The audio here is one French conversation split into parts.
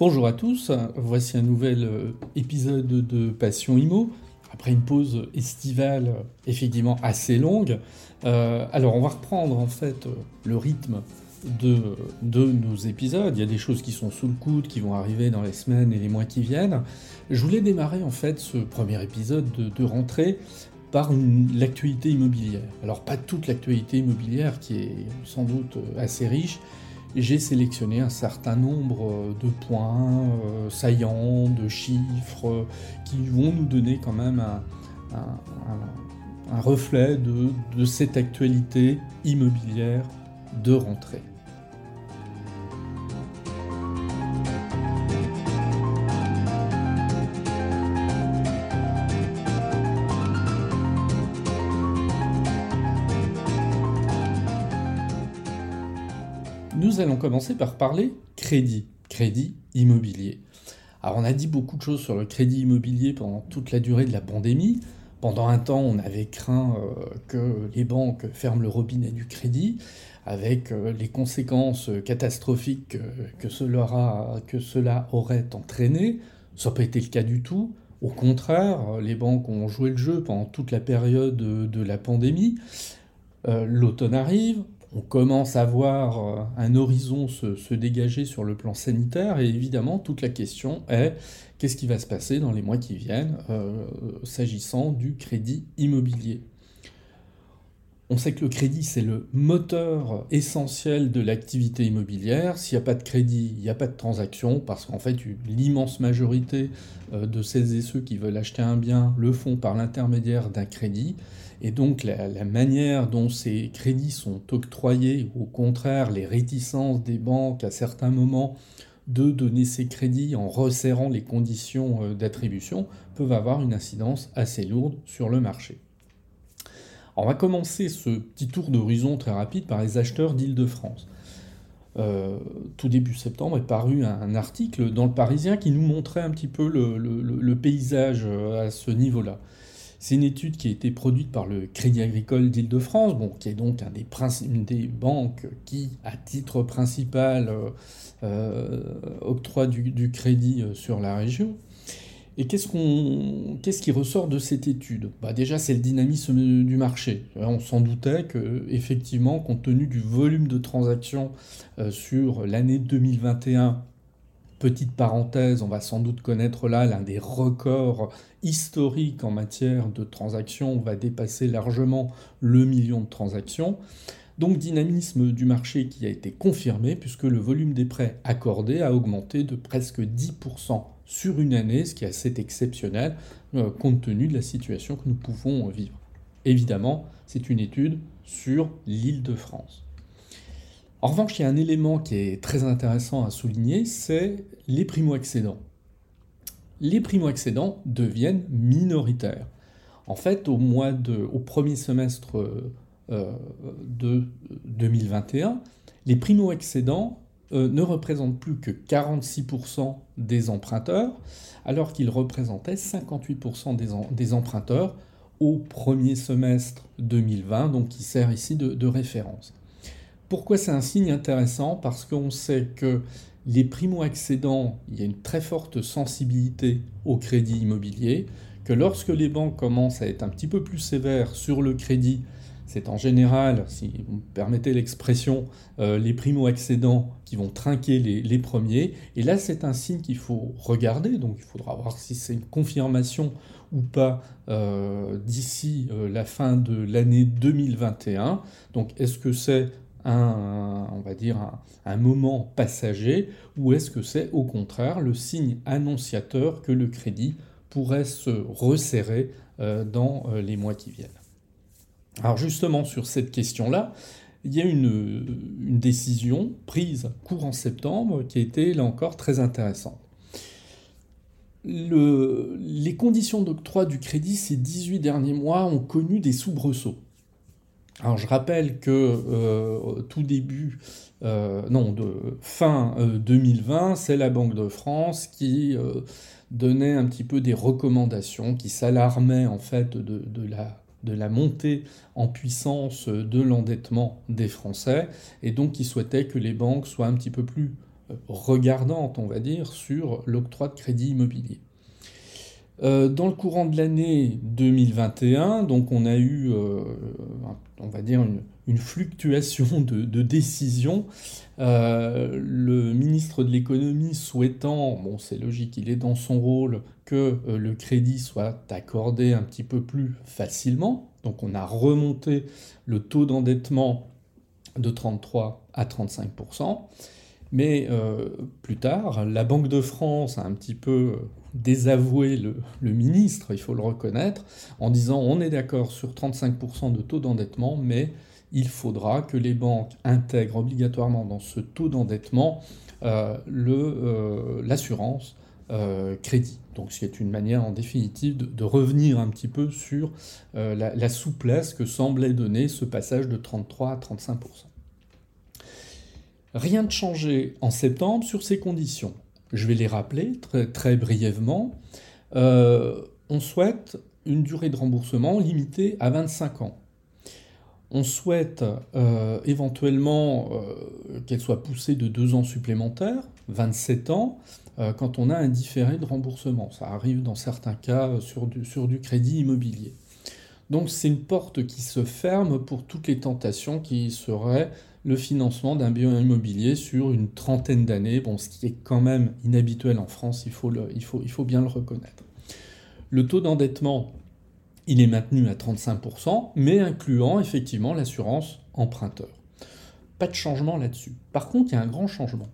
Bonjour à tous, voici un nouvel euh, épisode de Passion Imo, après une pause estivale euh, effectivement assez longue. Euh, alors on va reprendre en fait le rythme de, nos épisodes, il y a des choses qui sont sous le coude, qui vont arriver dans les semaines et les mois qui viennent. Je voulais démarrer en fait ce premier épisode de, de rentrée par l'actualité immobilière. Alors pas toute l'actualité immobilière qui est sans doute assez riche, j'ai sélectionné un certain nombre de points euh, saillants, de chiffres, qui vont nous donner quand même un, reflet de cette actualité immobilière de rentrée. Allons commencer par parler crédit, crédit immobilier. Alors on a dit beaucoup de choses sur le crédit immobilier pendant toute la durée de la pandémie. Pendant un temps, on avait craint euh, que les banques ferment le robinet du crédit, avec euh, les conséquences catastrophiques que cela, que cela aurait entraîné. Ça n'a pas été le cas du tout. Au contraire, les banques ont joué le jeu pendant toute la période de la pandémie. Euh, l'automne arrive, on commence à voir euh, un horizon se, dégager sur le plan sanitaire, et évidemment, toute la question est qu'est-ce qui va se passer dans les mois qui viennent euh, s'agissant du crédit immobilier. On sait que le crédit, c'est le moteur essentiel de l'activité immobilière. S'il n'y a pas de crédit, il n'y a pas de transaction, parce qu'en fait, l'immense majorité euh, de celles et ceux qui veulent acheter un bien le font par l'intermédiaire d'un crédit. Et donc la, manière dont ces crédits sont octroyés, ou au contraire les réticences des banques à certains moments de donner ces crédits en resserrant les conditions euh, d'attribution, peuvent avoir une incidence assez lourde sur le marché. on va commencer ce petit tour d'horizon très rapide par les acheteurs d'Île-de-France. Euh, tout début septembre est paru un, article dans le Parisien qui nous montrait un petit peu le paysage euh, à ce niveau-là. C'est une étude qui a été produite par le Crédit Agricole d'Île-de-France, bon, qui est donc un des une des banques qui, à titre principal, euh, euh, octroie du, crédit euh, sur la région. Et qu'est-ce, qu'on, qu'est-ce qui ressort de cette étude? Bah Déjà, c'est le dynamisme du marché. On s'en doutait que, effectivement, compte tenu du volume de transactions sur l'année 2021 Petite parenthèse, on va sans doute connaître là l'un des records historiques en matière de transactions. On va dépasser largement le million de transactions. Donc dynamisme du marché qui a été confirmé puisque le volume des prêts accordés a augmenté de presque 10% sur une année, ce qui est assez exceptionnel euh, compte tenu de la situation que nous pouvons vivre. Évidemment, c'est une étude sur l'île de France. En revanche, il y a un élément qui est très intéressant à souligner, c'est les primo-accédants. Les primo-accédants deviennent minoritaires. En fait, au, premier semestre euh, de 2021, les primo-accédants euh, ne représentent plus que 46% des emprunteurs, alors qu'ils représentaient 58% des, des, emprunteurs au premier semestre 2020, donc qui sert ici de référence. Pourquoi c'est un signe intéressant? Parce qu'on sait que les primo-accédants, il y a une très forte sensibilité au crédit immobilier, que lorsque les banques commencent à être un petit peu plus sévères sur le crédit, c'est en général, si vous me permettez l'expression, euh, les primo-accédants qui vont trinquer les, premiers. Et là, c'est un signe qu'il faut regarder, donc il faudra voir si c'est une confirmation ou pas euh, d'ici euh, la fin de l'année 2021. Donc est-ce que c'est un, on va dire un, moment passager ou est-ce que c'est au contraire le signe annonciateur que le crédit pourrait se resserrer euh, dans euh, les mois qui viennent? Alors justement sur cette question-là, il y a une, une décision prise courant septembre qui a été là encore très intéressante. Le, les conditions d'octroi du crédit ces 18 derniers mois ont connu des soubresauts. Alors je rappelle que euh, tout début, euh, non, de fin 2020, euh, c'est la Banque de France qui donnait un petit peu des recommandations, qui s'alarmait en fait de, la, montée en puissance de l'endettement des Français, et donc qui souhaitait que les banques soient un petit peu plus regardante, on va dire, sur l'octroi de crédit immobilier. Dans le courant de l'année 2021, donc on a eu, on va dire, une, fluctuation de, décisions. le ministre de l'économie souhaitant, bon c'est logique, il est dans son rôle, que le crédit soit accordé un petit peu plus facilement, donc on a remonté le taux d'endettement de 33 à 35%. Mais euh, plus tard, la Banque de France a un petit peu désavoué le, ministre, il faut le reconnaître, en disant on est d'accord sur 35% de taux d'endettement, mais il faudra que les banques intègrent obligatoirement dans ce taux d'endettement euh, euh, l'assurance euh, crédit. Donc c'est une manière en définitive de, revenir un petit peu sur euh, la, souplesse que semblait donner ce passage de 33 à 35%. Rien de changé en septembre sur ces conditions. Je vais les rappeler très, brièvement. Euh, on souhaite une durée de remboursement limitée à 25 ans. On souhaite éventuellement qu'elle soit poussée de 2 ans supplémentaires, 27 ans, euh, quand on a un différé de remboursement. Ça arrive dans certains cas euh, sur du crédit immobilier. Donc c'est une porte qui se ferme pour toutes les tentations qui seraient le financement d'un bien immobilier sur une trentaine d'années, bon, ce qui est quand même inhabituel en France, il faut, bien le reconnaître. Le taux d'endettement, il est maintenu à 35%, mais incluant effectivement l'assurance emprunteur. Pas de changement là-dessus. Par contre, il y a un grand changement.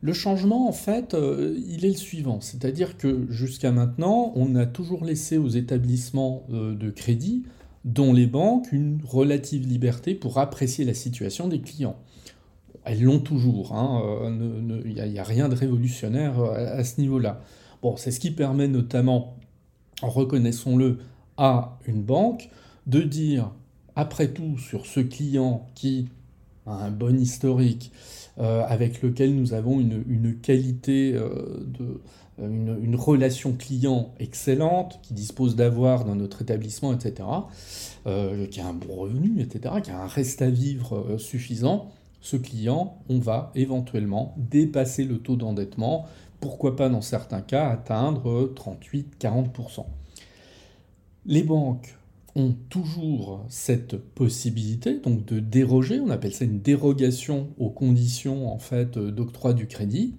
Le changement, en fait, euh, il est le suivant. C'est-à-dire que jusqu'à maintenant, on a toujours laissé aux établissements euh, de crédit, dont les banques, une relative liberté pour apprécier la situation des clients. Elles l'ont toujours, il n'y hein, euh, a, rien de révolutionnaire à, ce niveau-là. Bon, c'est ce qui permet notamment, reconnaissons-le, à une banque de dire, après tout, sur ce client qui a un bon historique, euh, avec lequel nous avons une, qualité euh, de, euh, une, relation client excellente, qui dispose d'avoir dans notre établissement, etc., qui a un bon revenu, etc., qui a un reste à vivre suffisant, ce client, on va éventuellement dépasser le taux d'endettement, pourquoi pas dans certains cas atteindre 38-40%. Les banques ont toujours cette possibilité donc de déroger, on appelle ça une dérogation aux conditions en fait d'octroi du crédit.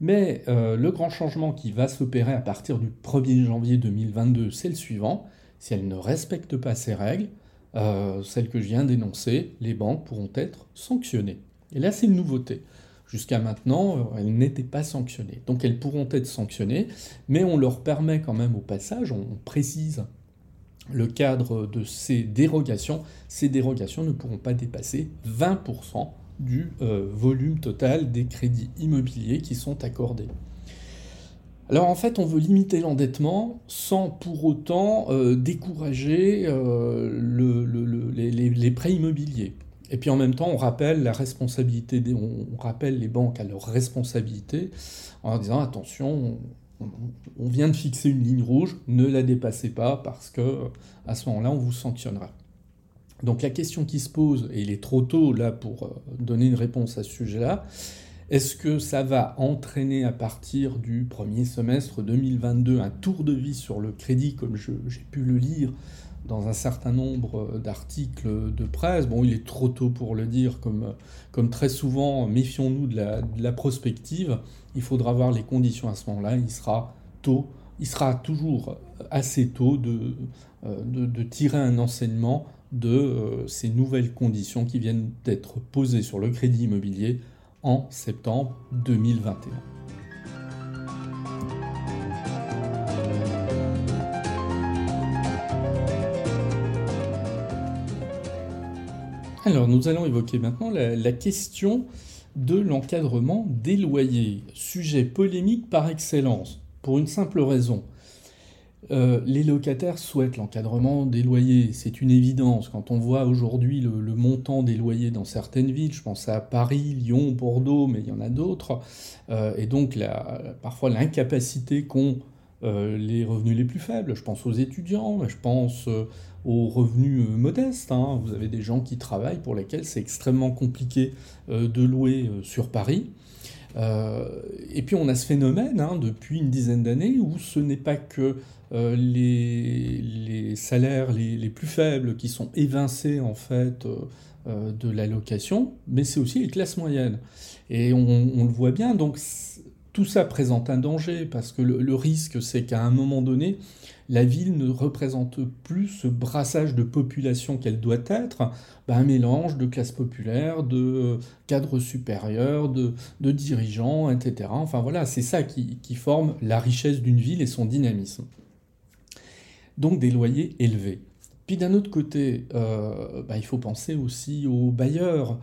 Mais euh, le grand changement qui va s'opérer à partir du 1er janvier 2022, c'est le suivant. Si elles ne respectent pas ces règles, euh, celles que je viens d'énoncer, les banques pourront être sanctionnées. Et là, c'est une nouveauté. Jusqu'à maintenant, euh, elles n'étaient pas sanctionnées. Donc elles pourront être sanctionnées, mais on leur permet quand même au passage, on précise le cadre de ces dérogations, ces dérogations ne pourront pas dépasser 20% du euh, volume total des crédits immobiliers qui sont accordés. Alors en fait, on veut limiter l'endettement sans pour autant euh, décourager euh, les, prêts immobiliers. Et puis en même temps, on rappelle la responsabilité, on rappelle les banques à leur responsabilité en disant attention, on vient de fixer une ligne rouge, ne la dépassez pas parce que à ce moment-là, on vous sanctionnera. Donc la question qui se pose, et il est trop tôt là pour euh, donner une réponse à ce sujet-là, est-ce que ça va entraîner à partir du premier semestre 2022 un tour de vie sur le crédit, comme j'ai pu le lire dans un certain nombre d'articles de presse? Bon, il est trop tôt pour le dire, comme, comme très souvent, méfions-nous de la, prospective il faudra voir les conditions à ce moment-là. Il sera tôt, il sera toujours assez tôt euh, de, tirer un enseignement de euh, ces nouvelles conditions qui viennent d'être posées sur le crédit immobilier en septembre 2021. Alors nous allons évoquer maintenant la, la question de l'encadrement des loyers, sujet polémique par excellence, pour une simple raison. Euh, les locataires souhaitent l'encadrement des loyers, c'est une évidence. Quand on voit aujourd'hui le, montant des loyers dans certaines villes, je pense à Paris, Lyon, Bordeaux, mais il y en a d'autres, euh, et donc parfois l'incapacité qu'ont euh, les revenus les plus faibles, je pense aux étudiants, je pense aux revenus modestes. Hein. Vous avez des gens qui travaillent pour lesquels c'est extrêmement compliqué de louer sur Paris. Et puis on a ce phénomène hein, depuis une dizaine d'années où ce n'est pas que les, salaires les, plus faibles qui sont évincés en fait de la location, mais c'est aussi les classes moyennes. Et on, le voit bien, donc tout ça présente un danger parce que le risque c'est qu'à un moment donné, la ville ne représente plus ce brassage de population qu'elle doit être, ben, un mélange de classes populaires, de cadres supérieurs, de, dirigeants, etc. Enfin voilà, c'est ça qui forme la richesse d'une ville et son dynamisme. Donc des loyers élevés. Puis d'un autre côté, euh, bah, il faut penser aussi aux bailleurs.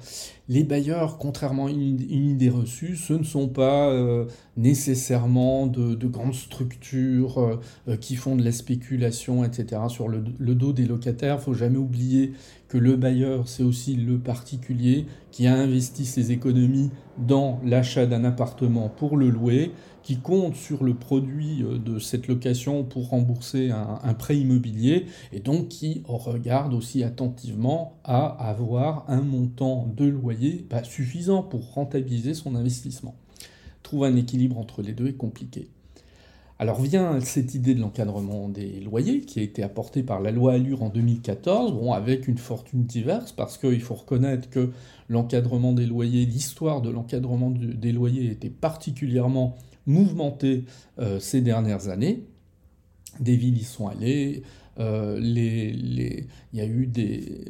Les bailleurs, contrairement à une, idée reçue, ce ne sont pas euh, nécessairement de, grandes structures euh, qui font de la spéculation, etc. sur le, dos des locataires. Il faut jamais oublier que le bailleur, c'est aussi le particulier qui a investi ses économies dans l'achat d'un appartement pour le louer qui compte sur le produit euh, de cette location pour rembourser un, prêt immobilier et donc qui regarde aussi attentivement à avoir un montant de loyer bah, suffisant pour rentabiliser son investissement. Trouver un équilibre entre les deux est compliqué. Alors vient cette idée de l'encadrement des loyers qui a été apportée par la loi Allure en 2014, bon, avec une fortune diverse, parce qu'il faut reconnaître que l'encadrement des loyers, l'histoire de l'encadrement des loyers était particulièrement mouvementé euh, ces dernières années. Des villes y sont allées, euh, il y a eu des,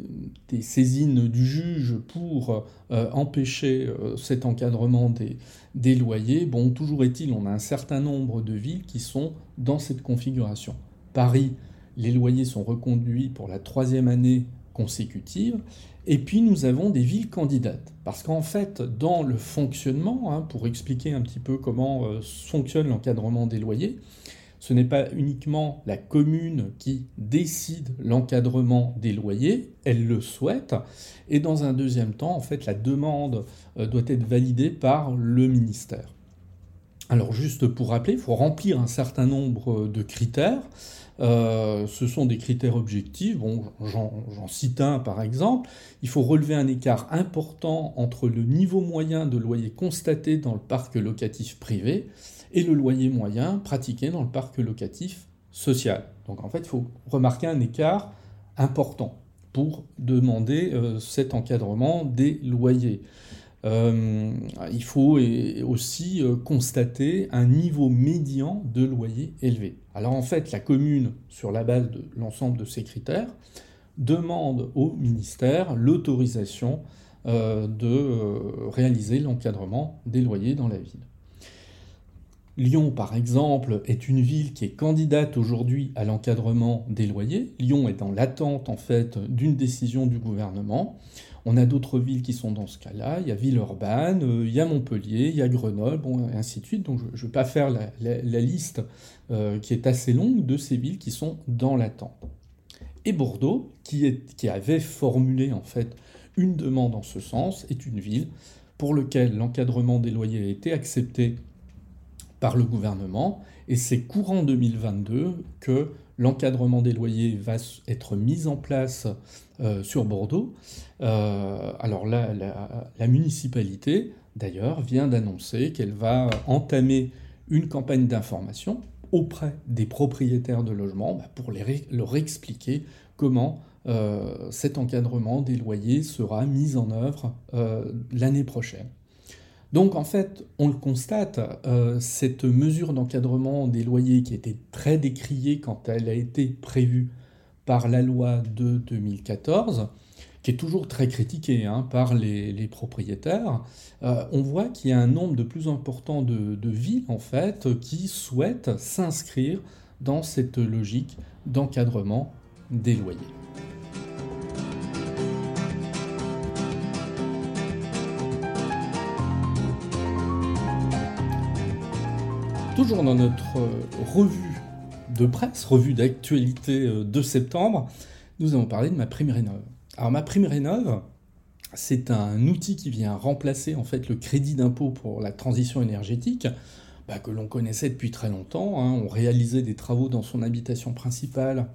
saisines du juge pour euh, empêcher cet encadrement des, des, loyers. Bon, toujours est-il, on a un certain nombre de villes qui sont dans cette configuration. Paris, les loyers sont reconduits pour la troisième année consécutive. Et puis nous avons des villes candidates. Parce qu'en fait, dans le fonctionnement, hein, pour expliquer un petit peu comment euh, fonctionne l'encadrement des loyers, ce n'est pas uniquement la commune qui décide l'encadrement des loyers, elle le souhaite, et dans un deuxième temps, en fait, la demande euh, doit être validée par le ministère. Alors juste pour rappeler, il faut remplir un certain nombre de critères. Euh, ce sont des critères objectifs. J'en cite un par exemple. Il faut relever un écart important entre le niveau moyen de loyer constaté dans le parc locatif privé et le loyer moyen pratiqué dans le parc locatif social. Donc en fait, il faut remarquer un écart important pour demander euh, cet encadrement des loyers. Euh, il faut aussi euh, constater un niveau médian de loyer élevé. Alors en fait, la commune, sur la base de l'ensemble de ces critères, demande au ministère l'autorisation euh, de réaliser l'encadrement des loyers dans la ville. Lyon, par exemple, est une ville qui est candidate aujourd'hui à l'encadrement des loyers. Lyon est dans l'attente, en fait, d'une décision du gouvernement. On a d'autres villes qui sont dans ce cas-là. Il y a Villeurbanne, euh, il y a Montpellier, il y a Grenoble, bon, et ainsi de suite. Je ne vais pas faire la, liste euh, qui est assez longue de ces villes qui sont dans l'attente. Et Bordeaux, qui avait formulé en fait une demande en ce sens, est une ville pour laquelle l'encadrement des loyers a été accepté le gouvernement. Et c'est courant 2022 que l'encadrement des loyers va être mis en place euh, sur Bordeaux. Euh, alors là, la, municipalité, d'ailleurs, vient d'annoncer qu'elle va entamer une campagne d'information auprès des propriétaires de logements bah, pour leur expliquer comment euh, cet encadrement des loyers sera mis en œuvre l'année prochaine. Donc en fait, on le constate, euh, cette mesure d'encadrement des loyers qui était très décriée quand elle a été prévue par la loi de 2014, qui est toujours très critiquée hein, par les, propriétaires, euh, on voit qu'il y a un nombre de plus important de, de villes en fait qui souhaitent s'inscrire dans cette logique d'encadrement des loyers. Toujours dans notre euh, revue de presse, revue d'actualité euh, de septembre, nous allons parler de ma prime rénov. Alors ma prime rénov, c'est un outil qui vient remplacer en fait le crédit d'impôt pour la transition énergétique bah, que l'on connaissait depuis très longtemps. Hein. On réalisait des travaux dans son habitation principale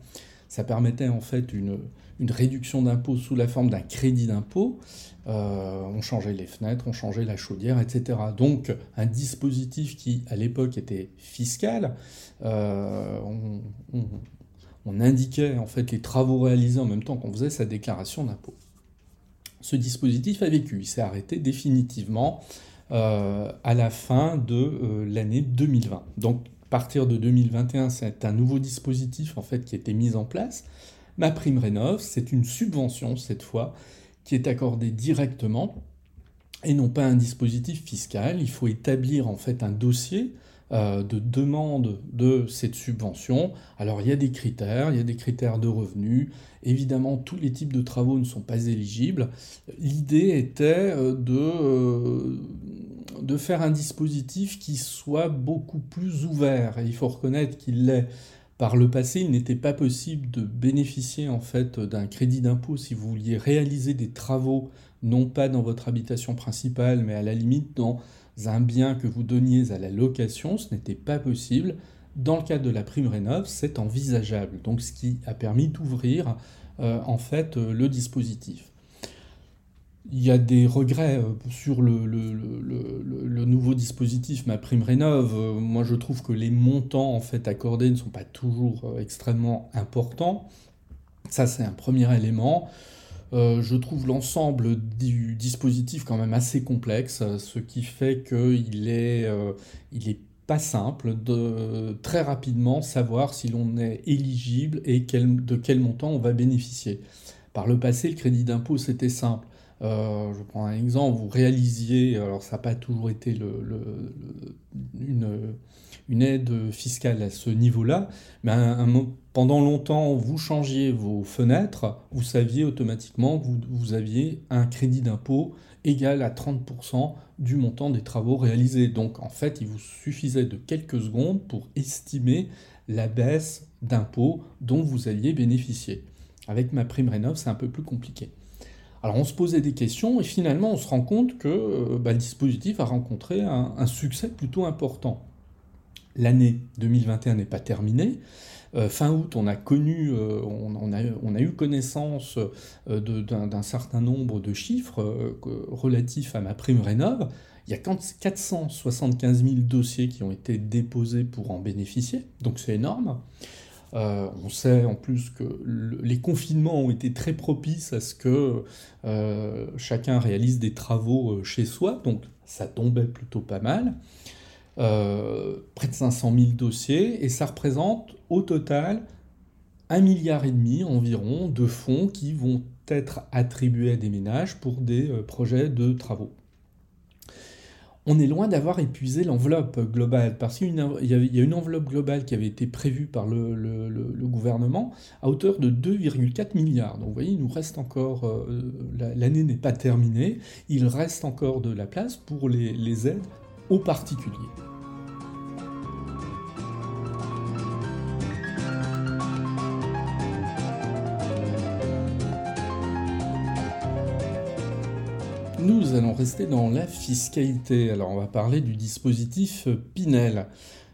ça permettait en fait une, une réduction d'impôt sous la forme d'un crédit d'impôt. Euh, on changeait les fenêtres, on changeait la chaudière, etc. Donc un dispositif qui à l'époque était fiscal, euh, on, indiquait en fait les travaux réalisés en même temps qu'on faisait sa déclaration d'impôt. Ce dispositif a vécu, il s'est arrêté définitivement euh, à la fin de l'année 2020. Donc à partir de 2021, c'est un nouveau dispositif en fait qui a été mis en place. Ma prime rénov, c'est une subvention cette fois qui est accordée directement et non pas un dispositif fiscal. Il faut établir en fait un dossier euh, de demande de cette subvention. Alors il y a des critères, il y a des critères de revenus. Évidemment, tous les types de travaux ne sont pas éligibles. L'idée était euh, de, euh, de faire un dispositif qui soit beaucoup plus ouvert. Il faut reconnaître qu'il l'est. Par le passé, il n'était pas possible de bénéficier en fait d'un crédit d'impôt si vous vouliez réaliser des travaux non pas dans votre habitation principale, mais à la limite dans un bien que vous donniez à la location, ce n'était pas possible. Dans le cadre de la prime rénov, c'est envisageable. Donc, ce qui a permis d'ouvrir euh, en fait euh, le dispositif. Il y a des regrets euh, sur le, nouveau dispositif, ma prime rénov. Moi, je trouve que les montants en fait accordés ne sont pas toujours extrêmement importants. Ça, c'est un premier élément. Euh, je trouve l'ensemble du dispositif quand même assez complexe, ce qui fait qu'il est, euh, il est pas simple de très rapidement savoir si l'on est éligible et de quel montant on va bénéficier. Par le passé, le crédit d'impôt, c'était simple. Euh, je prends un exemple, vous réalisiez, alors ça n'a pas toujours été une, aide fiscale à ce niveau-là, mais pendant longtemps, vous changiez vos fenêtres, vous saviez automatiquement que vous, vous aviez un crédit d'impôt égal à 30% du montant des travaux réalisés. Donc en fait, il vous suffisait de quelques secondes pour estimer la baisse d'impôt dont vous alliez bénéficier. Avec ma prime rénov, c'est un peu plus compliqué. Alors on se posait des questions et finalement on se rend compte que euh, bah, le dispositif a rencontré un, succès plutôt important. L'année 2021 n'est pas terminée. Euh, fin août, on a connu, euh, on, a, eu connaissance d'un certain nombre de chiffres relatifs à ma prime rénov. Il y a 475 000 dossiers qui ont été déposés pour en bénéficier, donc c'est énorme. Euh, on sait en plus que les confinements ont été très propices à ce que euh, chacun réalise des travaux euh, chez soi, donc ça tombait plutôt pas mal. près de 500 000 dossiers, et ça représente au total un milliard et demi environ de fonds qui vont être attribués à des ménages pour des projets de travaux on est loin d'avoir épuisé l'enveloppe globale, parce qu'il y, a une enveloppe globale qui avait été prévue par le, gouvernement à hauteur de 2,4 milliards. Donc vous voyez, nous reste encore, euh, l'année n'est pas terminée, il reste encore de la place pour les aides aux particuliers. Allons rester dans la fiscalité. Alors on va parler du dispositif Pinel.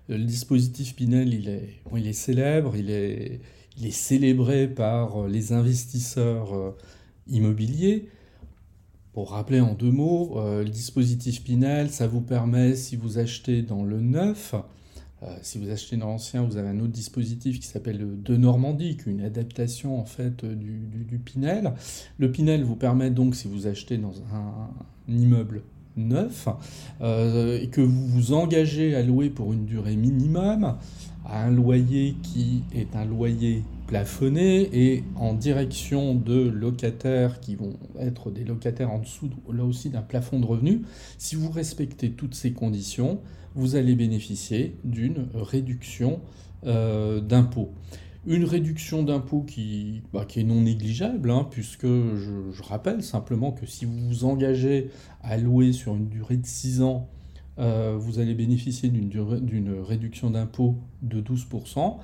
Le dispositif Pinel, il est, célèbre, il est, il est célébré par les investisseurs euh, immobiliers. Pour rappeler en deux mots, euh, le dispositif Pinel, ça vous permet, si vous achetez dans le neuf, euh, si vous achetez dans l'ancien, vous avez un autre dispositif qui s'appelle De Normandie, qui est une adaptation en fait du, Pinel. Le Pinel vous permet donc, si vous achetez dans un, immeuble neuf euh, et que vous vous engagez à louer pour une durée minimum à un loyer qui est un loyer plafonné et en direction de locataires qui vont être des locataires en dessous là aussi d'un plafond de revenus, si vous respectez toutes ces conditions, vous allez bénéficier d'une réduction euh, d'impôt. Une réduction d'impôt qui, bah, qui, est non négligeable, hein, puisque je, rappelle simplement que si vous vous engagez à louer sur une durée de 6 ans vous allez bénéficier d'une réduction d'impôt de 12%.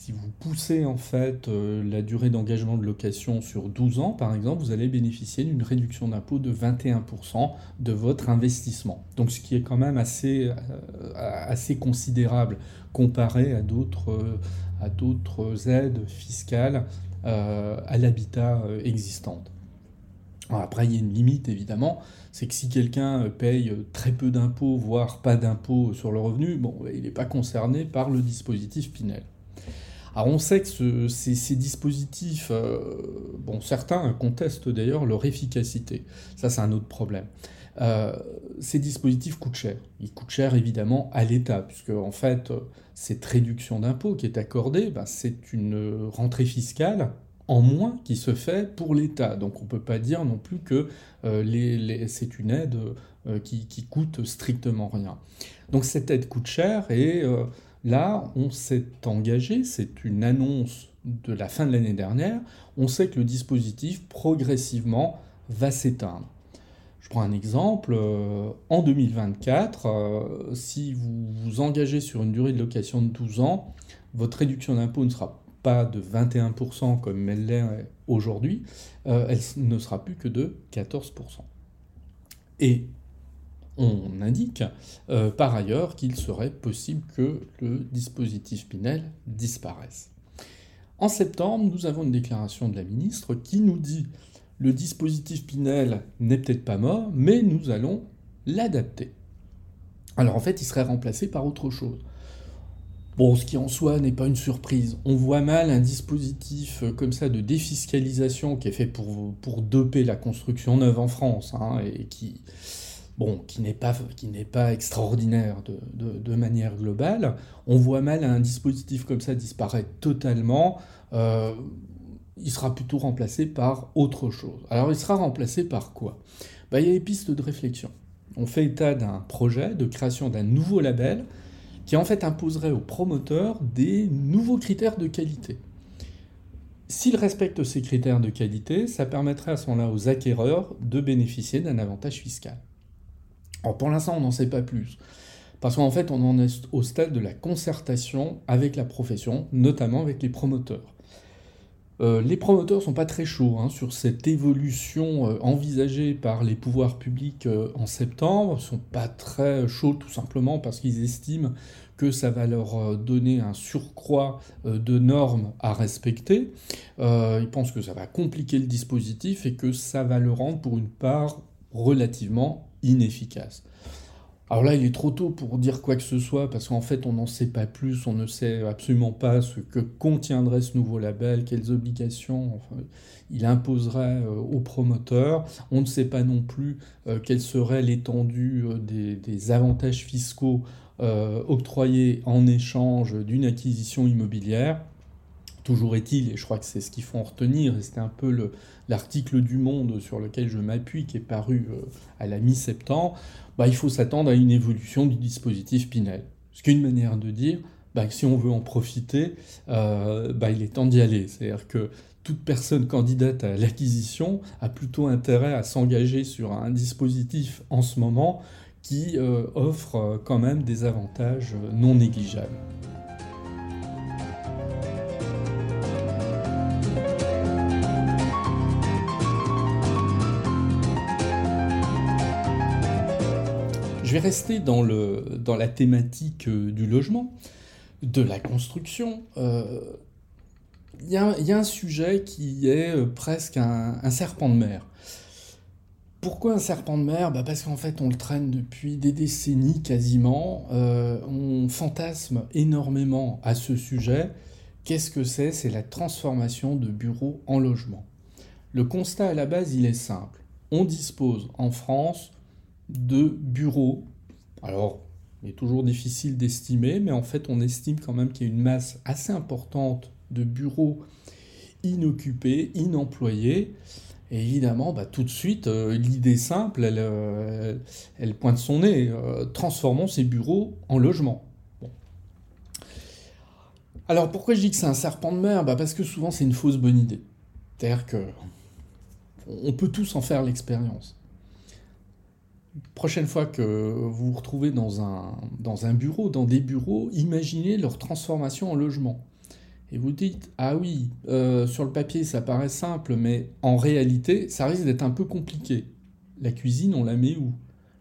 Si vous poussez en fait euh, la durée d'engagement de location sur 12 ans, par exemple, vous allez bénéficier d'une réduction d'impôt de 21% de votre investissement. Donc ce qui est quand même assez, euh, assez considérable comparé à d'autres, euh, à d'autres aides fiscales à l'habitat existante. Après, il y a une limite, évidemment, c'est que si quelqu'un paye très peu d'impôts, voire pas d'impôts sur le revenu, bon, il n'est pas concerné par le dispositif Pinel. Alors on sait que ces, dispositifs, euh, bon certains contestent d'ailleurs leur efficacité, ça c'est un autre problème. Euh, ces dispositifs coûtent cher. Ils coûtent cher évidemment à l'État, puisque en fait cette réduction d'impôt qui est accordée, ben, c'est une rentrée fiscale en moins qui se fait pour l'État. Donc on ne peut pas dire non plus que euh, c'est une aide qui, qui, coûte strictement rien. Donc cette aide coûte cher et Là, on s'est engagé, c'est une annonce de la fin de l'année dernière, on sait que le dispositif progressivement va s'éteindre. Je prends un exemple, euh, en 2024, euh, si vous vous engagez sur une durée de location de 12 ans, votre réduction d'impôt ne sera pas de 21% comme elle l'est aujourd'hui, euh, elle ne sera plus que de 14%. Et on indique euh, par ailleurs qu'il serait possible que le dispositif Pinel disparaisse. En septembre, nous avons une déclaration de la ministre qui nous dit le dispositif Pinel n'est peut-être pas mort, mais nous allons l'adapter. Alors en fait, il serait remplacé par autre chose. Bon, ce qui en soi n'est pas une surprise. On voit mal un dispositif euh, comme ça de défiscalisation qui est fait pour, pour doper la construction neuve en France hein, et qui, bon, qui n'est pas, pas extraordinaire de, manière globale, on voit mal un dispositif comme ça disparaître totalement. Euh, il sera plutôt remplacé par autre chose. Alors il sera remplacé par quoi? Bah, Il y a des pistes de réflexion. On fait état d'un projet de création d'un nouveau label qui en fait imposerait aux promoteurs des nouveaux critères de qualité. S'ils respectent ces critères de qualité, ça permettrait à ce moment-là aux acquéreurs de bénéficier d'un avantage fiscal. Alors pour l'instant, on n'en sait pas plus. Parce qu'en fait, on en est au stade de la concertation avec la profession, notamment avec les promoteurs. Euh, les promoteurs ne sont pas très chauds hein, sur cette évolution euh, envisagée par les pouvoirs publics euh, en septembre. Ils ne sont pas très chauds tout simplement parce qu'ils estiment que ça va leur donner un surcroît de normes à respecter. ils pensent que ça va compliquer le dispositif et que ça va le rendre pour une part relativement inefficace. Alors là, il est trop tôt pour dire quoi que ce soit, parce qu'en fait, on n'en sait pas plus, on ne sait absolument pas ce que contiendrait ce nouveau label, quelles obligations il imposerait euh, aux promoteurs. On ne sait pas non plus euh, quelle serait l'étendue euh, des, avantages fiscaux octroyés en échange d'une acquisition immobilière. Toujours est-il, et je crois que c'est ce qu'il faut en retenir, et c'était un peu l'article du Monde sur lequel je m'appuie, qui est paru à la mi-septembre, bah, il faut s'attendre à une évolution du dispositif Pinel. Ce qui est une manière de dire bah, que si on veut en profiter, euh, bah, il est temps d'y aller. C'est-à-dire que toute personne candidate à l'acquisition a plutôt intérêt à s'engager sur un dispositif en ce moment qui euh, offre quand même des avantages non négligeables. Je vais rester dans, le, dans la thématique euh, du logement, de la construction. Il euh, y, a un sujet qui est euh, presque un, serpent de mer. Pourquoi un serpent de mer? Bah Parce qu'en fait, on le traîne depuis des décennies quasiment. on fantasme énormément à ce sujet. Qu'est-ce que c'est? C'est la transformation de bureaux en logements. Le constat à la base, il est simple. On dispose en France de bureaux. Alors, il est toujours difficile d'estimer, mais en fait, on estime quand même qu'il y a une masse assez importante de bureaux inoccupés, inemployés. Et évidemment, bah, tout de suite, euh, l'idée simple, elle, euh, elle, pointe son nez. Euh, transformons ces bureaux en logements. Alors pourquoi je dis que c'est un serpent de mer? Bah, Parce que souvent c'est une fausse bonne idée. C'est-à-dire que on peut tous en faire l'expérience prochaine fois que vous vous retrouvez dans un, dans un bureau, dans des bureaux, imaginez leur transformation en logement. Et vous dites, ah oui, euh, sur le papier ça paraît simple, mais en réalité ça risque d'être un peu compliqué. La cuisine, on la met où?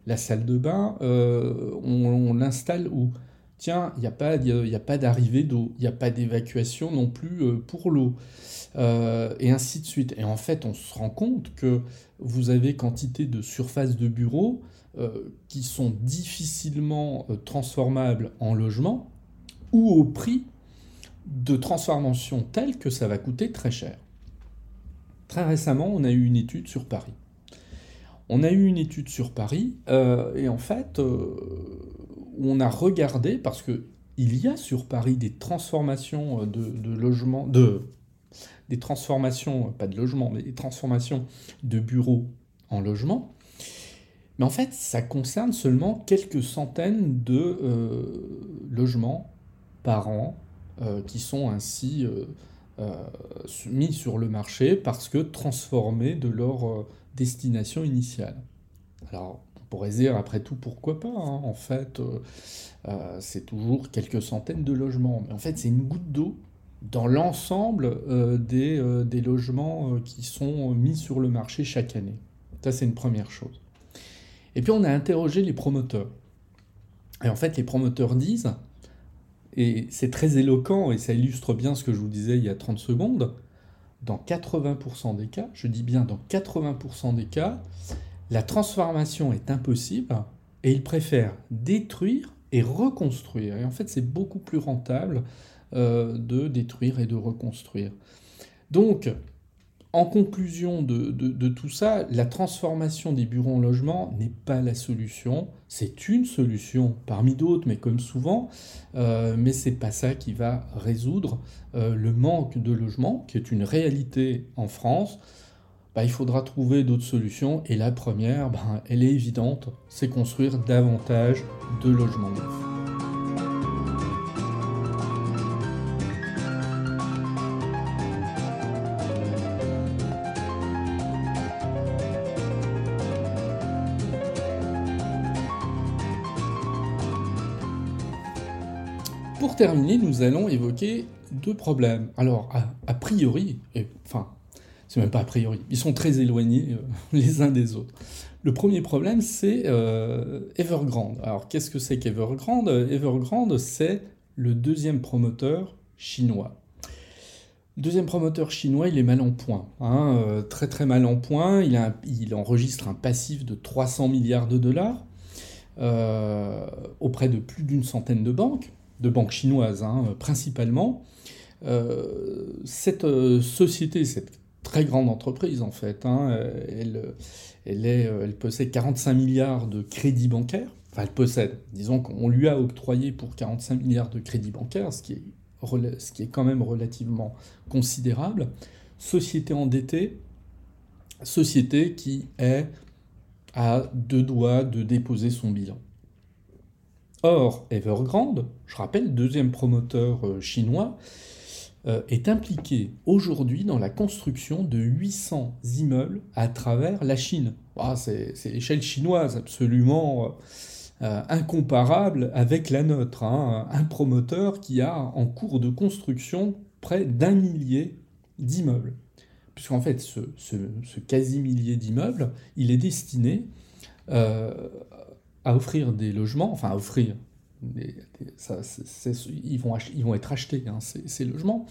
La salle de bain, euh, on, l'installe où? Tiens, il n'y a pas, d'arrivée d'eau, il n'y a pas d'évacuation non plus euh, pour l'eau. et ainsi de suite. Et en fait, on se rend compte que vous avez quantité de surfaces de bureaux qui sont difficilement transformables en logement ou au prix de transformation telle que ça va coûter très cher. Très récemment, on a eu une étude sur Paris. On a eu une étude sur Paris, euh, et en fait, euh, on a regardé, parce que il y a sur Paris des transformations de, de logements, de, des transformations, pas de logements, mais des transformations de bureaux en logements. Mais en fait, ça concerne seulement quelques centaines de euh, logements par an euh, qui sont ainsi euh, euh, mis sur le marché parce que transformés de leur destination initiale. Alors, pourrait dire, après tout, pourquoi pas hein. En fait, c'est toujours quelques centaines de logements. Mais en fait, c'est une goutte d'eau dans l'ensemble des, des, logements qui sont mis sur le marché chaque année. Ça, c'est une première chose. Et puis, on a interrogé les promoteurs. Et en fait, les promoteurs disent, et c'est très éloquent et ça illustre bien ce que je vous disais il y a 30 secondes. Dans 80% des cas, je dis bien dans 80% des cas, la transformation est impossible et ils préfèrent détruire et reconstruire. Et en fait, c'est beaucoup plus rentable euh, de détruire et de reconstruire. Donc, en conclusion de, tout ça, la transformation des bureaux en logements n'est pas la solution. C'est une solution parmi d'autres, mais comme souvent, euh, mais c'est pas ça qui va résoudre euh, le manque de logements, qui est une réalité en France. Bah, il faudra trouver d'autres solutions, et la première, bah, elle est évidente, c'est construire davantage de logements neufs. Pour terminer, nous allons évoquer deux problèmes. Alors, a, priori, et, enfin, c'est même pas a priori, ils sont très éloignés euh, les uns des autres. Le premier problème, c'est euh, Evergrande. Alors, qu'est-ce que c'est qu'Evergrande? Evergrande, c'est le deuxième promoteur chinois. Deuxième promoteur chinois, il est mal en point, hein, euh, très très mal en point. Il, enregistre un passif de 300 milliards de dollars auprès de plus d'une centaine de banques de banques chinoises hein, principalement. Cette société, cette très grande entreprise en fait, hein, elle, elle, est, elle possède 45 milliards de crédits bancaires. Enfin, elle possède. Disons qu'on lui a octroyé pour 45 milliards de crédits bancaires, ce qui est, ce qui est quand même relativement considérable. Société endettée, société qui est à deux doigts de déposer son bilan. Or, Evergrande, je rappelle, deuxième promoteur euh, chinois, euh, est impliqué aujourd'hui dans la construction de 800 immeubles à travers la Chine. Ah, c'est l'échelle chinoise absolument euh, incomparable avec la nôtre. Hein. Un promoteur qui a en cours de construction près d'un millier d'immeubles. Puisqu'en fait, ce, quasi-millier d'immeubles, il est destiné à offrir des logements, enfin à offrir, ils, vont être achetés, hein, ces, logements,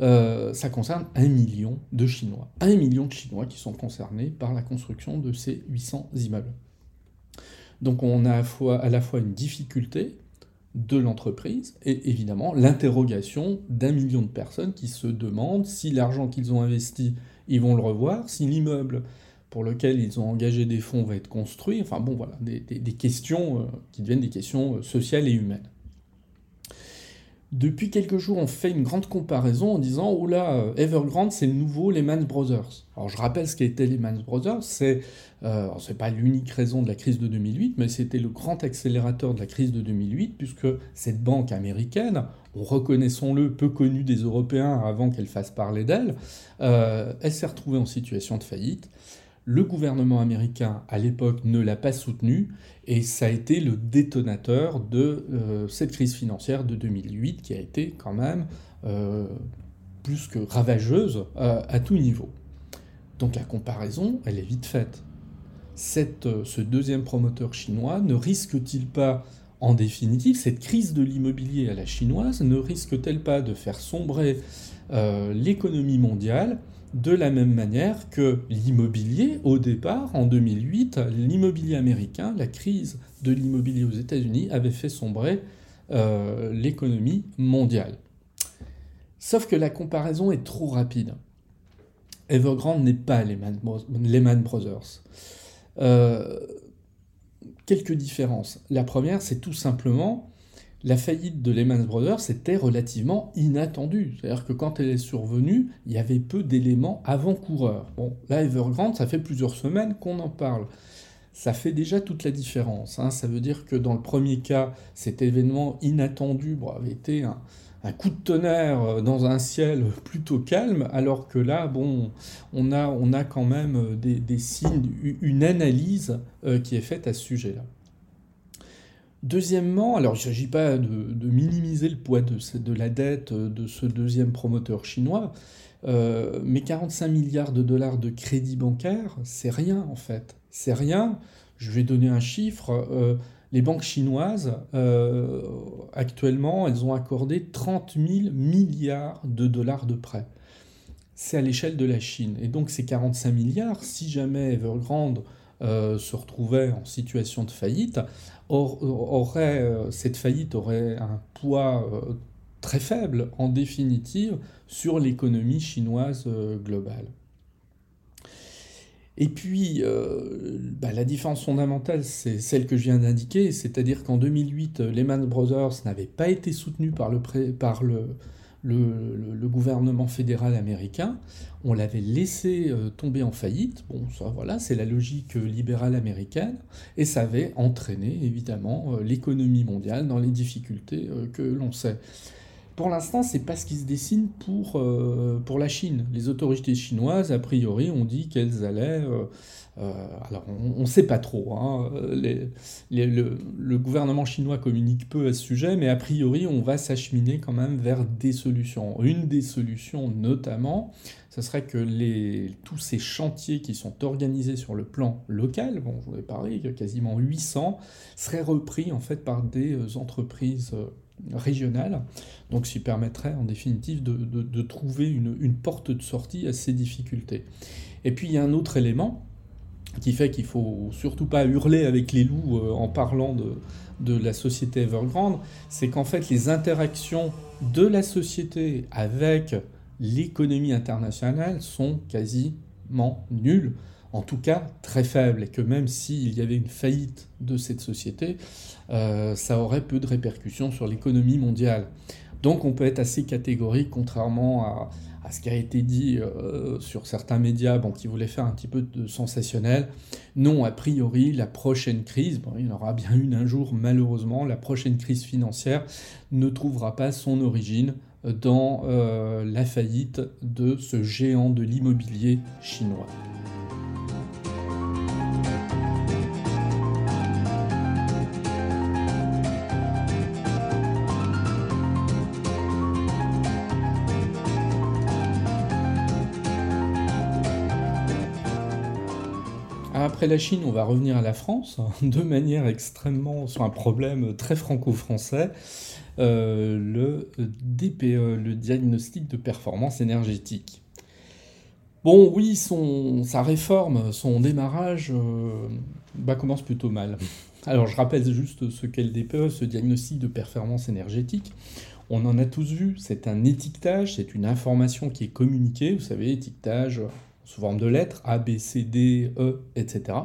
euh, ça concerne un million de Chinois. Un million de Chinois qui sont concernés par la construction de ces 800 immeubles. Donc on a à, à la fois une difficulté de l'entreprise et évidemment l'interrogation d'un million de personnes qui se demandent si l'argent qu'ils ont investi, ils vont le revoir, si l'immeuble pour lequel ils ont engagé des fonds va être construit. Enfin bon, voilà, des, questions euh, qui deviennent des questions euh, sociales et humaines. Depuis quelques jours, on fait une grande comparaison en disant Oh là, euh, Evergrande, c'est le nouveau Lehman Brothers. Alors je rappelle ce qu'était Lehman Brothers, c'est euh, pas l'unique raison de la crise de 2008, mais c'était le grand accélérateur de la crise de 2008, puisque cette banque américaine, reconnaissons-le, peu connue des Européens avant qu'elle fasse parler d'elle, elle s'est retrouvée en situation de faillite. Le gouvernement américain, à l'époque, ne l'a pas soutenu et ça a été le détonateur de euh, cette crise financière de 2008 qui a été quand même euh, plus que ravageuse euh, à tout niveau. Donc la comparaison, elle est vite faite. ce deuxième promoteur chinois ne risque-t-il pas, en définitive, cette crise de l'immobilier à la chinoise, ne risque-t-elle pas de faire sombrer l'économie mondiale de la même manière que l'immobilier, au départ, en 2008, l'immobilier américain, la crise de l'immobilier aux États-Unis avait fait sombrer euh, l'économie mondiale. Sauf que la comparaison est trop rapide. Evergrande n'est pas Lehman Brothers. Euh, quelques différences. La première, c'est tout simplement la faillite de Lehman Brothers était relativement inattendue. C'est-à-dire que quand elle est survenue, il y avait peu d'éléments avant-coureurs. Bon, là, Evergrande, ça fait plusieurs semaines qu'on en parle. Ça fait déjà toute la différence. Hein. Ça veut dire que dans le premier cas, cet événement inattendu avait été un, coup de tonnerre euh, dans un ciel plutôt calme, alors que là, bon, on a, quand même des, signes, une analyse euh, qui est faite à ce sujet-là. Deuxièmement, alors il ne s'agit pas de, minimiser le poids de, la dette de ce deuxième promoteur chinois, euh, mais 45 milliards de dollars de crédit bancaire, c'est rien en fait. C'est rien. Je vais donner un chiffre. Euh, les banques chinoises, euh, actuellement, elles ont accordé 30 000 milliards de dollars de prêts. C'est à l'échelle de la Chine. Et donc ces 45 milliards, si jamais Evergrande se retrouvait en situation de faillite, aurait, euh, cette faillite aurait un poids euh, très faible, en définitive, sur l'économie chinoise euh, globale. Et puis, bah, la différence fondamentale, c'est celle que je viens d'indiquer, c'est-à-dire qu'en 2008, Lehman Brothers n'avait pas été soutenu par le, par le, le, gouvernement fédéral américain, on l'avait laissé euh, tomber en faillite. Bon, ça, voilà, c'est la logique euh, libérale américaine, et ça avait entraîné évidemment euh, l'économie mondiale dans les difficultés que l'on sait. Pour l'instant, c'est pas ce qui se dessine pour, pour la Chine. Les autorités chinoises, a priori, ont dit qu'elles allaient euh, alors, on ne sait pas trop. Hein. le, gouvernement chinois communique peu à ce sujet, mais a priori, on va s'acheminer quand même vers des solutions. Une des solutions, notamment, ce serait que les, tous ces chantiers qui sont organisés sur le plan local, bon, je vous ai parlé, quasiment 800, seraient repris en fait par des euh, entreprises régionales, donc ce qui permettrait en définitive de, trouver une, une porte de sortie à ces difficultés. Et puis il y a un autre élément, qui fait qu'il faut surtout pas hurler avec les loups euh, en parlant de, de la société Evergrande, c'est qu'en fait les interactions de la société avec l'économie internationale sont quasiment nulles, en tout cas très faibles, et que même s'il y avait une faillite de cette société, euh, ça aurait peu de répercussions sur l'économie mondiale. Donc on peut être assez catégorique, contrairement à, ce qui a été dit euh, sur certains médias qui voulaient faire un petit peu de sensationnel. Non, a priori, la prochaine crise, il y en aura bien une un jour malheureusement, la prochaine crise financière ne trouvera pas son origine dans euh, la faillite de ce géant de l'immobilier chinois. Après la Chine, on va revenir à la France, de manière extrêmement, sur un problème très franco-français, euh, le DPE, le diagnostic de performance énergétique. Bon, oui, son, sa réforme, son démarrage euh, bah, commence plutôt mal. Alors, je rappelle juste ce qu'est le DPE, ce diagnostic de performance énergétique. On en a tous vu, c'est un étiquetage, c'est une information qui est communiquée, vous savez, étiquetage sous forme de lettres, A, B, C, D, E, etc.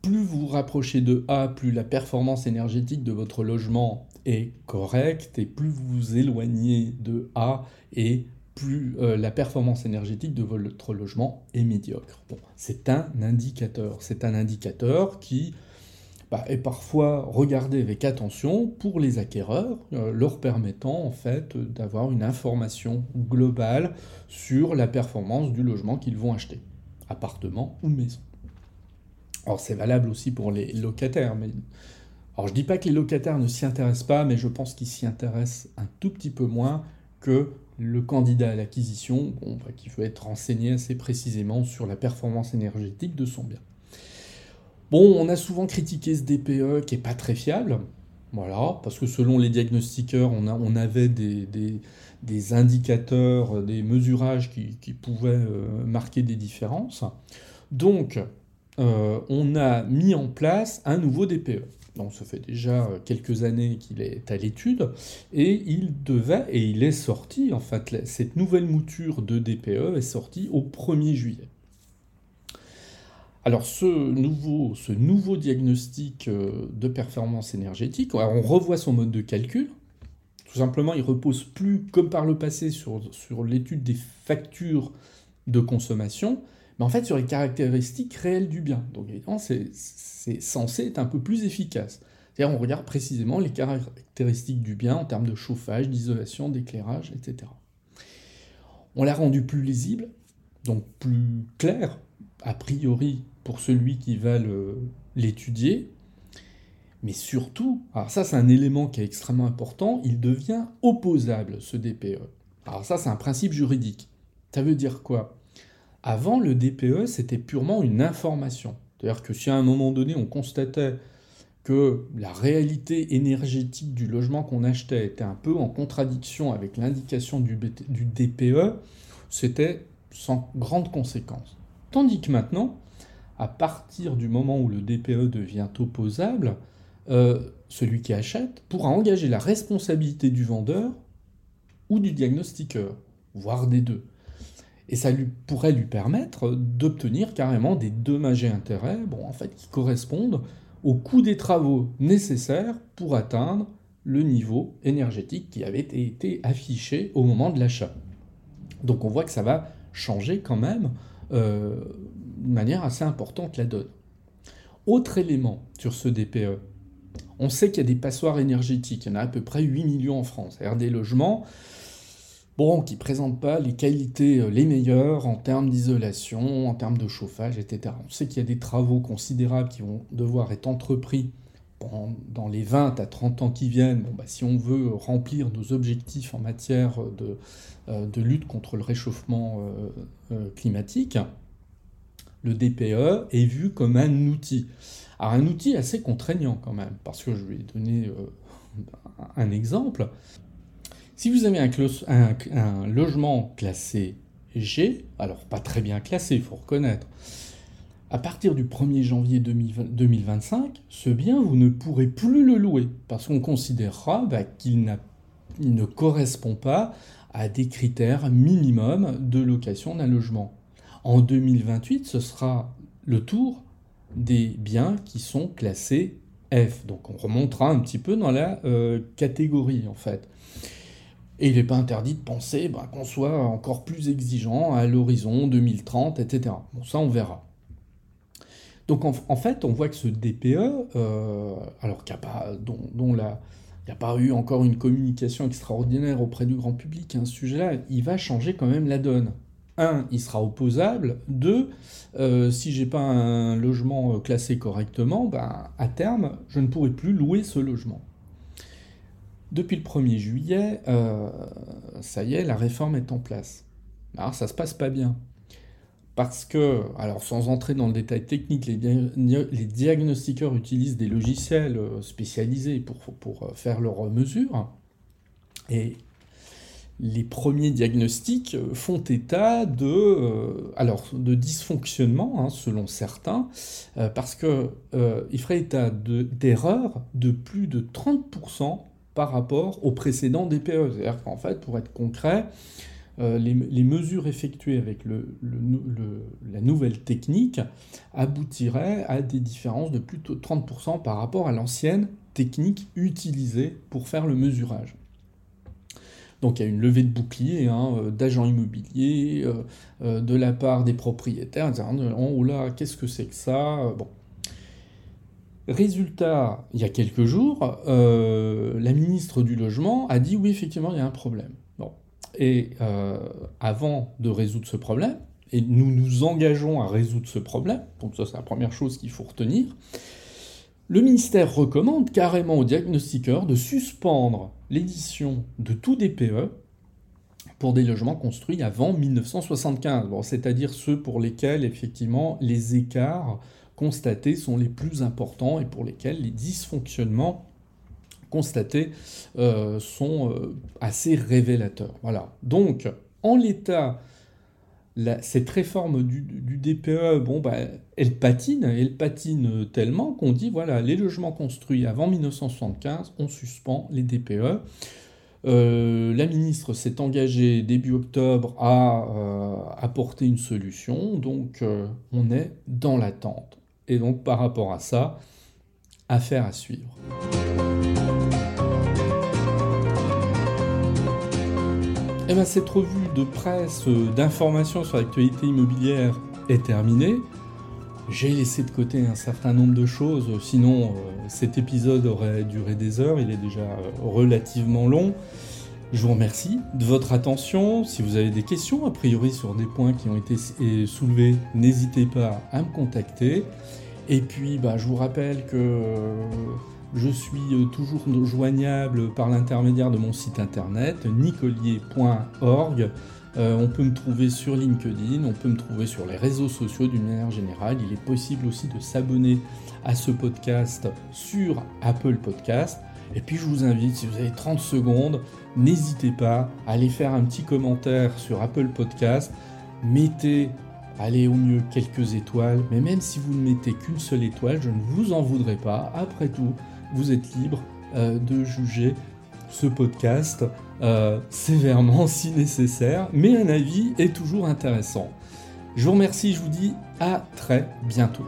Plus vous rapprochez de A, plus la performance énergétique de votre logement est correcte, et plus vous vous éloignez de A, et plus euh, la performance énergétique de votre logement est médiocre. C'est un indicateur. C'est un indicateur qui bah, est parfois regardé avec attention pour les acquéreurs, euh, leur permettant en fait d'avoir une information globale sur la performance du logement qu'ils vont acheter. appartement ou maison. Alors c'est valable aussi pour les locataires, mais alors je dis pas que les locataires ne s'y intéressent pas, mais je pense qu'ils s'y intéressent un tout petit peu moins que le candidat à l'acquisition, bah, qui veut être renseigné assez précisément sur la performance énergétique de son bien. Bon, on a souvent critiqué ce DPE qui est pas très fiable, voilà, parce que selon les diagnostiqueurs, on, avait des, indicateurs, des mesurages qui, pouvaient euh, marquer des différences. Donc, euh, on a mis en place un nouveau DPE. Donc ça fait déjà quelques années qu'il est à l'étude, et il devait, et il est sorti, en fait, cette nouvelle mouture de DPE est sortie au 1er juillet. Alors ce nouveau, diagnostic euh, de performance énergétique, on revoit son mode de calcul. Tout simplement, il repose plus, comme par le passé, sur, sur l'étude des factures de consommation, mais en fait sur les caractéristiques réelles du bien. Donc évidemment, c'est censé être un peu plus efficace. C'est-à-dire on regarde précisément les caractéristiques du bien en termes de chauffage, d'isolation, d'éclairage, etc. On l'a rendu plus lisible, donc plus clair, a priori, pour celui qui va l'étudier. Mais surtout, alors ça c'est un élément qui est extrêmement important, il devient opposable, ce DPE. Alors ça c'est un principe juridique. Ça veut dire quoi? Avant, le DPE, c'était purement une information. C'est-à-dire que si à un moment donné, on constatait que la réalité énergétique du logement qu'on achetait était un peu en contradiction avec l'indication du, DPE, c'était sans grande conséquence. Tandis que maintenant, à partir du moment où le DPE devient opposable, euh, celui qui achète pourra engager la responsabilité du vendeur ou du diagnostiqueur, voire des deux. Et ça lui, pourrait lui permettre d'obtenir carrément des dommages et intérêts en fait, qui correspondent au coût des travaux nécessaires pour atteindre le niveau énergétique qui avait été affiché au moment de l'achat. Donc on voit que ça va changer quand même euh, de manière assez importante la donne. Autre élément sur ce DPE, on sait qu'il y a des passoires énergétiques, il y en a à peu près 8 millions en France, c'est-à-dire des logements bon, qui ne présentent pas les qualités euh, les meilleures en termes d'isolation, en termes de chauffage, etc. On sait qu'il y a des travaux considérables qui vont devoir être entrepris dans les 20 à 30 ans qui viennent, bon, bah, si on veut remplir nos objectifs en matière de, euh, lutte contre le réchauffement euh, climatique, le DPE est vu comme un outil. Alors un outil assez contraignant quand même, parce que je vais donner un exemple. Si vous avez un, logement classé G, alors pas très bien classé, il faut reconnaître, à partir du 1er janvier 2025, ce bien, vous ne pourrez plus le louer, parce qu'on considérera bah, qu'il ne correspond pas à des critères minimums de location d'un logement. En 2028, ce sera le tour des biens qui sont classés F. Donc on remontera un petit peu dans la euh, catégorie en fait. Et il n'est pas interdit de penser bah, qu'on soit encore plus exigeant à l'horizon 2030, etc. Bon, ça, on verra. Donc, en, fait, on voit que ce DPE, euh, alors qu'il n'y a pas, dont, il n'y a pas eu encore une communication extraordinaire auprès du grand public à ce sujet-là, il va changer quand même la donne. Un, il sera opposable. Deux, euh, si j'ai pas un logement classé correctement, ben, à terme, je ne pourrai plus louer ce logement. Depuis le 1er juillet, euh, ça y est, la réforme est en place. Alors ça se passe pas bien. Parce que, alors sans entrer dans le détail technique, les, diagnostiqueurs utilisent des logiciels euh, spécialisés pour, pour euh, faire leurs mesures. Et les premiers diagnostics font état de, de dysfonctionnement, hein, selon certains, parce qu'ils feraient état d'erreurs de, plus de 30% par rapport au précédent DPE. C'est-à-dire qu'en fait, pour être concret, euh, les, mesures effectuées avec la nouvelle technique aboutiraient à des différences de plus de 30% par rapport à l'ancienne technique utilisée pour faire le mesurage. Donc il y a une levée de bouclier hein, euh, d'agents immobiliers, euh, de la part des propriétaires, oh là, qu'est-ce que c'est que ça Bon, Résultat, il y a quelques jours, euh, la ministre du Logement a dit oui, effectivement, il y a un problème. Et euh, avant de résoudre ce problème, et nous nous engageons à résoudre ce problème, donc ça c'est la première chose qu'il faut retenir, le ministère recommande carrément aux diagnostiqueurs de suspendre l'édition de tout DPE pour des logements construits avant 1975, c'est-à-dire ceux pour lesquels effectivement les écarts constatés sont les plus importants et pour lesquels les dysfonctionnements constatés euh, sont euh, assez révélateurs. Voilà. Donc, en l'état, cette réforme du, DPE, bon, bah, elle patine, elle patine tellement qu'on dit, voilà, les logements construits avant 1975, on suspend les DPE. Euh, la ministre s'est engagée début octobre à apporter une solution, donc on est dans l'attente. Et donc par rapport à ça, affaire à suivre. Et eh bien, cette revue de presse euh, d'information sur l'actualité immobilière est terminée. J'ai laissé de côté un certain nombre de choses, sinon euh, cet épisode aurait duré des heures, il est déjà euh, relativement long. Je vous remercie de votre attention. Si vous avez des questions, a priori sur des points qui ont été soulevés, n'hésitez pas à me contacter. Et puis, bah, je vous rappelle que je suis euh, toujours joignable par l'intermédiaire de mon site internet nicolier.org. Euh, on peut me trouver sur LinkedIn, on peut me trouver sur les réseaux sociaux d'une manière générale. Il est possible aussi de s'abonner à ce podcast sur Apple Podcast. Et puis je vous invite, si vous avez 30 secondes, n'hésitez pas à aller faire un petit commentaire sur Apple Podcast. Mettez, allez au mieux quelques étoiles, mais même si vous ne mettez qu'une seule étoile, je ne vous en voudrais pas. Après tout, vous êtes libre euh, de juger ce podcast euh, sévèrement si nécessaire, mais un avis est toujours intéressant. Je vous remercie, je vous dis à très bientôt.